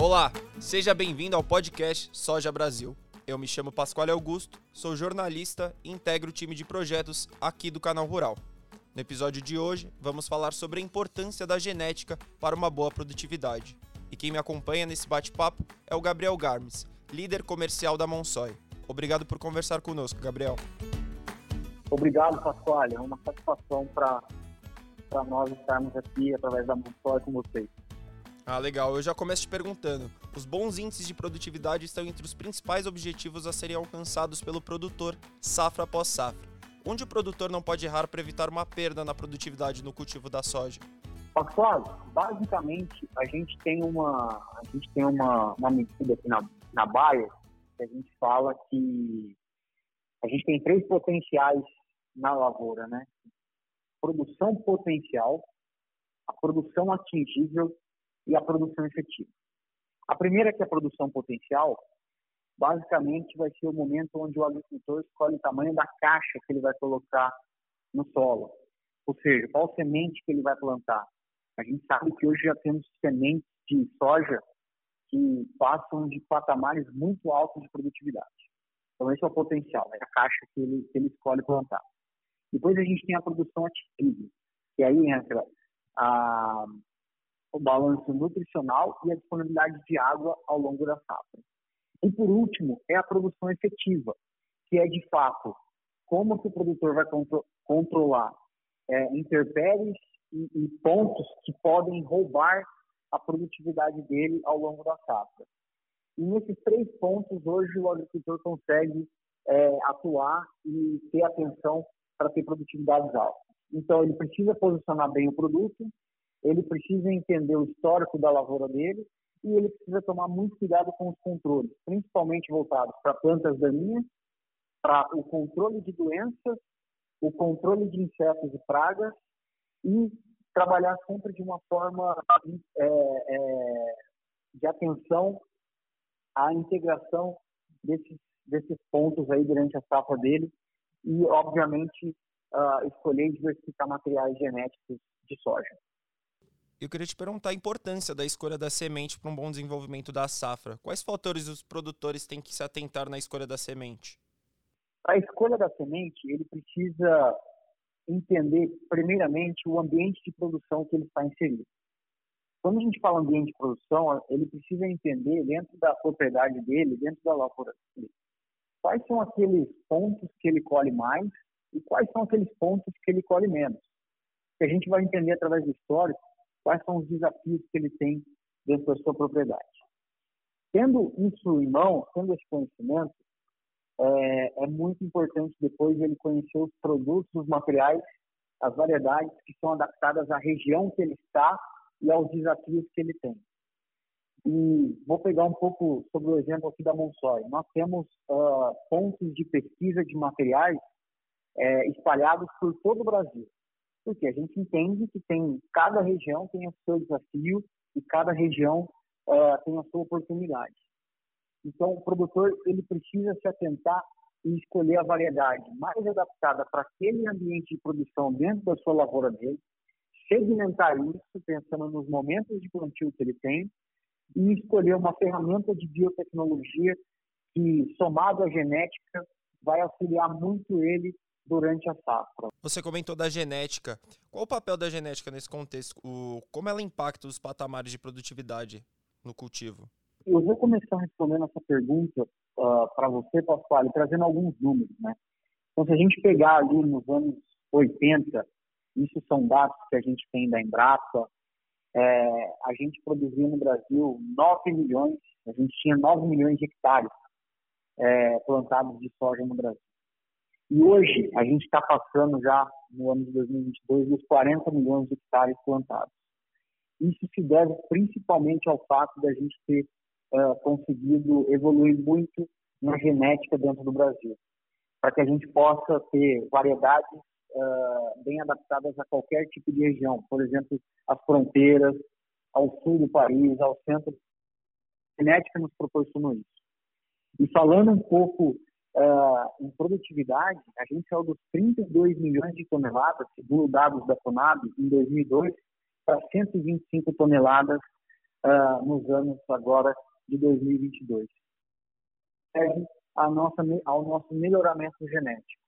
Olá, seja bem-vindo ao podcast Soja Brasil. Eu me chamo Pascoal Augusto, sou jornalista e integro o time de projetos aqui do Canal Rural. No episódio de hoje, vamos falar sobre a importância da genética para uma boa produtividade. E quem me acompanha nesse bate-papo é o Gabriel Garmes, líder comercial da Monsoy. Obrigado por conversar conosco, Gabriel. Obrigado, Pascoal. É uma satisfação para nós estarmos aqui através da Monsoy com vocês. Ah, legal. Eu já começo te perguntando: os bons índices de produtividade estão entre os principais objetivos a serem alcançados pelo produtor, safra após safra. Onde o produtor não pode errar para evitar uma perda na produtividade no cultivo da soja? Pascoal, basicamente a gente tem uma a gente tem uma, uma medida aqui na, na Baia que a gente fala que a gente tem três potenciais na lavoura, né? Produção potencial, a produção atingível e a produção efetiva. A primeira, que é a produção potencial, basicamente vai ser o momento onde o agricultor escolhe o tamanho da caixa que ele vai colocar no solo. Ou seja, qual semente que ele vai plantar. A gente sabe que hoje já temos sementes de soja que passam de patamares muito altos de produtividade. Então, esse é o potencial, é a caixa que ele, que ele escolhe plantar. Depois a gente tem a produção ativa, que aí entra a, o balanço nutricional e a disponibilidade de água ao longo da safra. E por último, é a produção efetiva, que é de fato como que o produtor vai contro controlar é, intempéries e, e pontos que podem roubar a produtividade dele ao longo da safra. E nesses três pontos, hoje o agricultor consegue é, atuar e ter atenção para ter produtividades altas. Então, ele precisa posicionar bem o produto, ele precisa entender o histórico da lavoura dele e ele precisa tomar muito cuidado com os controles, principalmente voltados para plantas daninhas, para o controle de doenças, o controle de insetos e pragas e trabalhar sempre de uma forma é, é, de atenção à integração desses, desses pontos aí durante a safra dele e, obviamente, uh, escolher diversificar materiais genéticos de soja. Eu queria te perguntar a importância da escolha da semente para um bom desenvolvimento da safra. Quais fatores os produtores têm que se atentar na escolha da semente? A escolha da semente, ele precisa entender, primeiramente, o ambiente de produção que ele está inserido. Quando a gente fala ambiente de produção, ele precisa entender, dentro da propriedade dele, dentro da lavoura dele, quais são aqueles pontos que ele colhe mais e quais são aqueles pontos que ele colhe menos. Que a gente vai entender através do histórico quais são os desafios que ele tem dentro da sua propriedade. Tendo isso em mão, tendo esse conhecimento, é, é, muito importante depois ele conhecer os produtos, os materiais, as variedades que são adaptadas à região que ele está e aos desafios que ele tem. E vou pegar um pouco sobre o exemplo aqui da Monsoy. Nós temos uh, pontos de pesquisa de materiais espalhados por todo o Brasil porque a gente entende que tem cada região tem o seu desafio e cada região uh, tem a sua oportunidade. Então, o produtor ele precisa se atentar e escolher a variedade mais adaptada para aquele ambiente de produção dentro da sua lavoura dele, segmentar isso pensando nos momentos de plantio que ele tem e escolher uma ferramenta de biotecnologia que, somado à genética, vai auxiliar muito ele durante a safra. Você comentou da genética. Qual o papel da genética nesse contexto? O, como ela impacta os patamares de produtividade no cultivo? Eu vou começar respondendo essa pergunta uh, para você, Pascoal, trazendo alguns números. Né? Então, se a gente pegar ali nos anos 80, isso são dados que a gente tem da Embrapa, é, a gente produzia no Brasil 9 milhões, a gente tinha 9 milhões de hectares é, plantados de soja no Brasil. E hoje a gente está passando já no ano de 2022 dos 40 milhões de hectares plantados. Isso se deve principalmente ao fato da gente ter uh, conseguido evoluir muito na genética dentro do Brasil, para que a gente possa ter variedades uh, bem adaptadas a qualquer tipo de região, por exemplo, as fronteiras, ao sul do país, ao centro. A genética nos proporcionou isso. E falando um pouco Uh, em produtividade, a gente saiu dos 32 milhões de toneladas, segundo dados da Conab, em 2002, para 125 toneladas uh, nos anos agora de 2022. Serve a nossa, ao nosso melhoramento genético.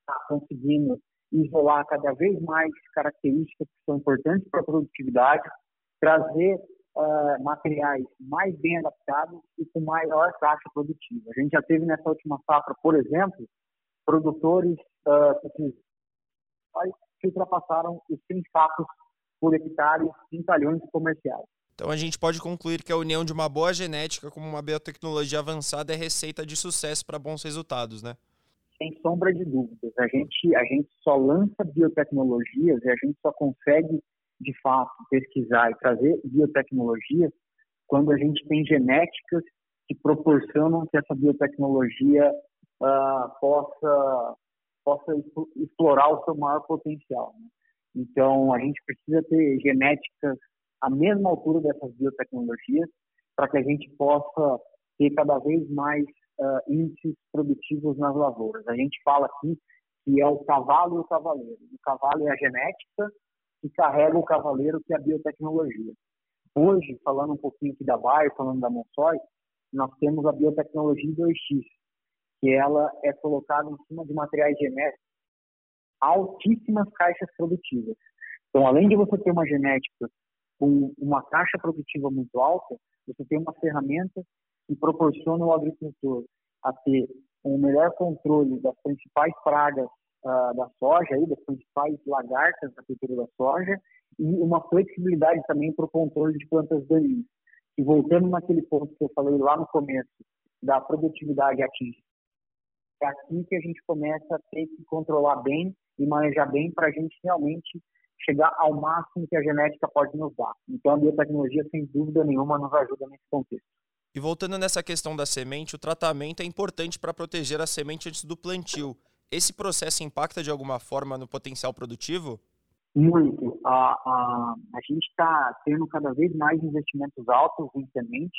Está conseguindo isolar cada vez mais características que são importantes para a produtividade, trazer uh, materiais mais bem adaptados e com maior taxa produtiva. A gente já teve nessa última safra, por exemplo, produtores uh, que ultrapassaram os 100 sacos por hectare em talhões comerciais. Então a gente pode concluir que a união de uma boa genética com uma biotecnologia avançada é receita de sucesso para bons resultados, né? Sem sombra de dúvidas. A gente, a gente só lança biotecnologias e a gente só consegue, de fato, pesquisar e trazer biotecnologias quando a gente tem genéticas que proporcionam que essa biotecnologia uh, possa, possa explorar o seu maior potencial. Né? Então, a gente precisa ter genéticas à mesma altura dessas biotecnologias para que a gente possa ter cada vez mais uh, índices produtivos nas lavouras. A gente fala aqui que é o cavalo e o cavaleiro. O cavalo é a genética que carrega o cavaleiro, que é a biotecnologia. Hoje, falando um pouquinho aqui da Bayer, falando da Monsoy, nós temos a biotecnologia 2X, que ela é colocada em cima de materiais genéticos altíssimas caixas produtivas. Então, além de você ter uma genética com uma caixa produtiva muito alta, você tem uma ferramenta que proporciona ao agricultor a ter um melhor controle das principais pragas da soja, aí, das principais lagartas da cultura da soja, e uma flexibilidade também para o controle de plantas daninhas. E voltando naquele ponto que eu falei lá no começo, da produtividade atingida, é aqui que a gente começa a ter que controlar bem e manejar bem para a gente realmente chegar ao máximo que a genética pode nos dar. Então, a biotecnologia, sem dúvida nenhuma, nos ajuda nesse contexto. E voltando nessa questão da semente, o tratamento é importante para proteger a semente antes do plantio. Esse processo impacta de alguma forma no potencial produtivo? Muito. A, a, a gente está tendo cada vez mais investimentos altos em semente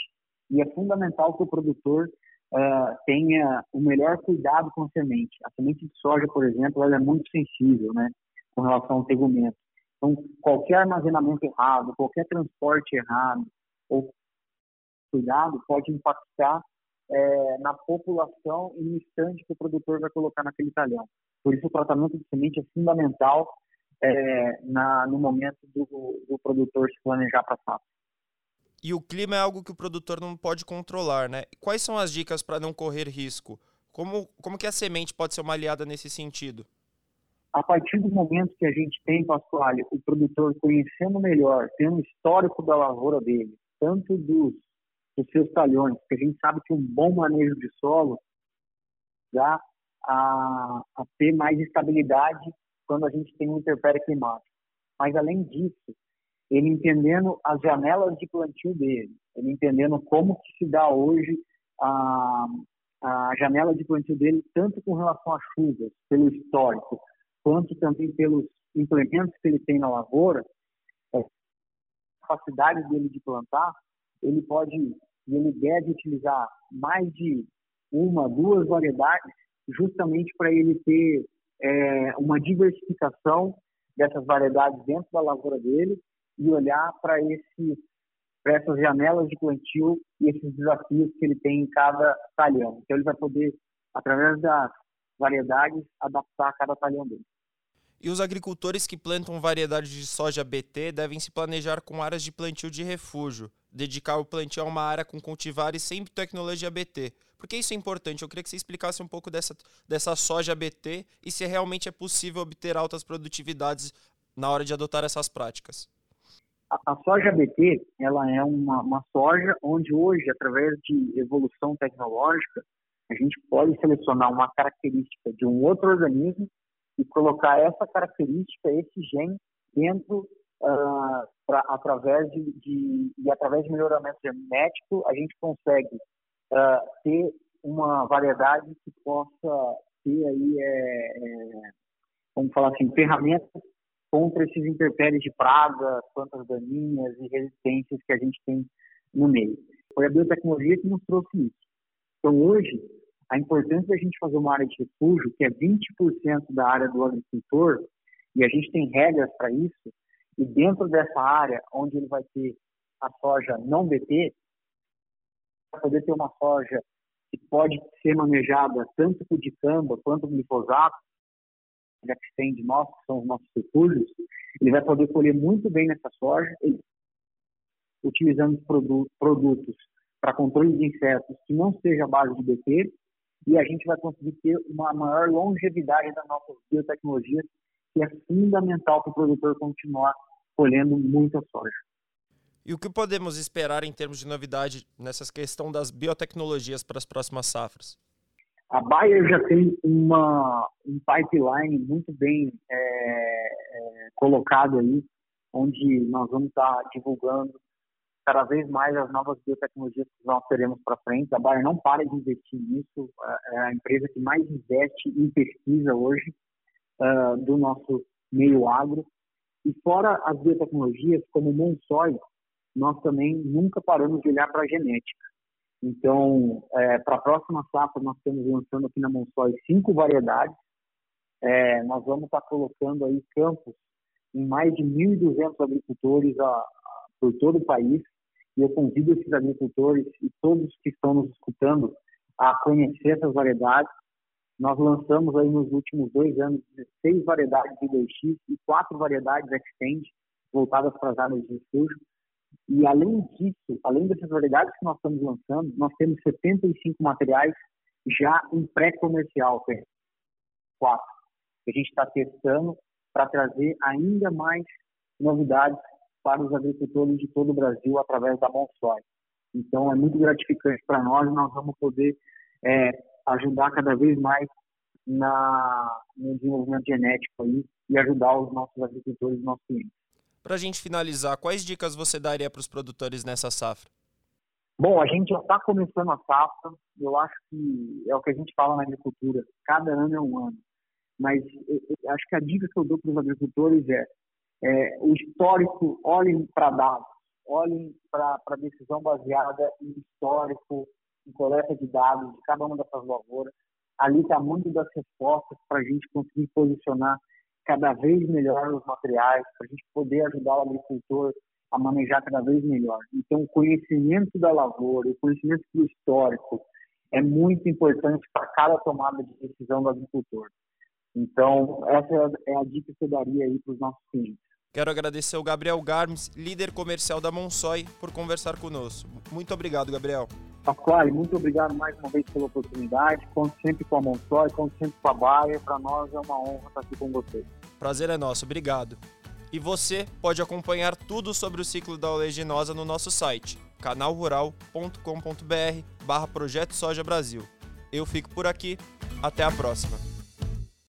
e é fundamental que o produtor uh, tenha o melhor cuidado com a semente. A semente de soja, por exemplo, ela é muito sensível, né, com relação ao tegumento. Então, qualquer armazenamento errado, qualquer transporte errado ou cuidado pode impactar é, na população e no estande que o produtor vai colocar naquele talhão. Por isso, o tratamento de semente é fundamental é, na, no momento do, do produtor se planejar para a. E o clima é algo que o produtor não pode controlar, né? Quais são as dicas para não correr risco? Como, como que a semente pode ser uma aliada nesse sentido? A partir do momento que a gente tem, Pascoal, o produtor conhecendo melhor, tendo um histórico da lavoura dele, tanto dos, dos seus talhões, porque a gente sabe que um bom manejo de solo dá a, a ter mais estabilidade quando a gente tem um interpério climático. Mas, além disso, ele entendendo as janelas de plantio dele, ele entendendo como que se dá hoje a, a janela de plantio dele, tanto com relação às chuvas, pelo histórico, quanto também pelos implementos que ele tem na lavoura, é, a capacidade dele de plantar, ele pode e ele deve utilizar mais de uma, duas variedades, justamente para ele ter é, uma diversificação dessas variedades dentro da lavoura dele e olhar para para essas janelas de plantio e esses desafios que ele tem em cada talhão. Então ele vai poder, através das variedades, adaptar cada talhão dele. E os agricultores que plantam variedades de soja BT devem se planejar com áreas de plantio de refúgio, dedicar o plantio a uma área com cultivares sem tecnologia BT. Por que isso é importante? Eu queria que você explicasse um pouco dessa, dessa soja BT e se realmente é possível obter altas produtividades na hora de adotar essas práticas. A, soja BT, ela é uma, uma soja onde hoje, através de evolução tecnológica, a gente pode selecionar uma característica de um outro organismo e colocar essa característica, esse gene, dentro, uh, pra, através de, de, e através de melhoramento genético, a gente consegue uh, ter uma variedade que possa ter aí, é, é, vamos falar assim, ferramentas contra esses intempéries de praga, plantas daninhas e resistências que a gente tem no meio. Foi a biotecnologia que nos trouxe isso. Então, hoje, a importância da gente fazer uma área de refúgio, que é 20% da área do agricultor, e a gente tem regras para isso, e dentro dessa área, onde ele vai ter a soja não BT, para poder ter uma soja que pode ser manejada tanto com dicamba quanto com glifosato, já que tem de nós, que são os nossos recursos, ele vai poder colher muito bem nessa soja, utilizando produtos para controle de insetos que não seja a base de BT, e a gente vai conseguir ter uma maior longevidade das nossas biotecnologias, que é fundamental para o produtor continuar colhendo muita soja. E o que podemos esperar em termos de novidade nessa questão das biotecnologias para as próximas safras? A Bayer já tem uma, um pipeline muito bem é, é, colocado aí, onde nós vamos estar divulgando cada vez mais as novas biotecnologias que nós teremos para frente. A Bayer não para de investir nisso, é, é a empresa que mais investe em pesquisa hoje uh, do nosso meio agro. E fora as biotecnologias, como o Monsoy, nós também nunca paramos de olhar para a genética. Então, é, para a próxima safra, nós estamos lançando aqui na Monsoy cinco variedades. É, nós vamos estar tá colocando aí campos em mais de 1.200 agricultores a, a, por todo o país. E eu convido esses agricultores e todos que estão nos escutando a conhecer essas variedades. Nós lançamos aí nos últimos dois anos 16 variedades de 2X e quatro variedades Extend voltadas para as áreas de refúgio. E além disso, além dessas variedades que nós estamos lançando, nós temos 75 materiais já em pré-comercial, quatro, que a gente está testando para trazer ainda mais novidades para os agricultores de todo o Brasil através da Monsoy. Então é muito gratificante para nós, nós vamos poder é, ajudar cada vez mais na, no desenvolvimento genético aí e ajudar os nossos agricultores e nossos clientes. Para a gente finalizar, quais dicas você daria para os produtores nessa safra? Bom, a gente já está começando a safra. Eu acho que é o que a gente fala na agricultura. Cada ano é um ano. Mas eu, acho que a dica que eu dou para os agricultores é, é, o histórico, olhem para dados, olhem para a decisão baseada em histórico, em coleta de dados de cada uma dessas lavouras. Ali está muito das respostas para a gente conseguir posicionar cada vez melhor os materiais, para a gente poder ajudar o agricultor a manejar cada vez melhor. Então, o conhecimento da lavoura, o conhecimento do histórico é muito importante para cada tomada de decisão do agricultor. Então, essa é a dica que eu daria aí para os nossos clientes. Quero agradecer ao Gabriel Garmes, líder comercial da Monsoy, por conversar conosco. Muito obrigado, Gabriel. Pasquale, muito obrigado mais uma vez pela oportunidade. Conto sempre com a Monsoy, conto sempre com a Baia. Para nós é uma honra estar aqui com vocês. Prazer é nosso, obrigado. E você pode acompanhar tudo sobre o ciclo da oleaginosa no nosso site, canalrural.com.br barra Projeto Soja Brasil. Eu fico por aqui, até a próxima.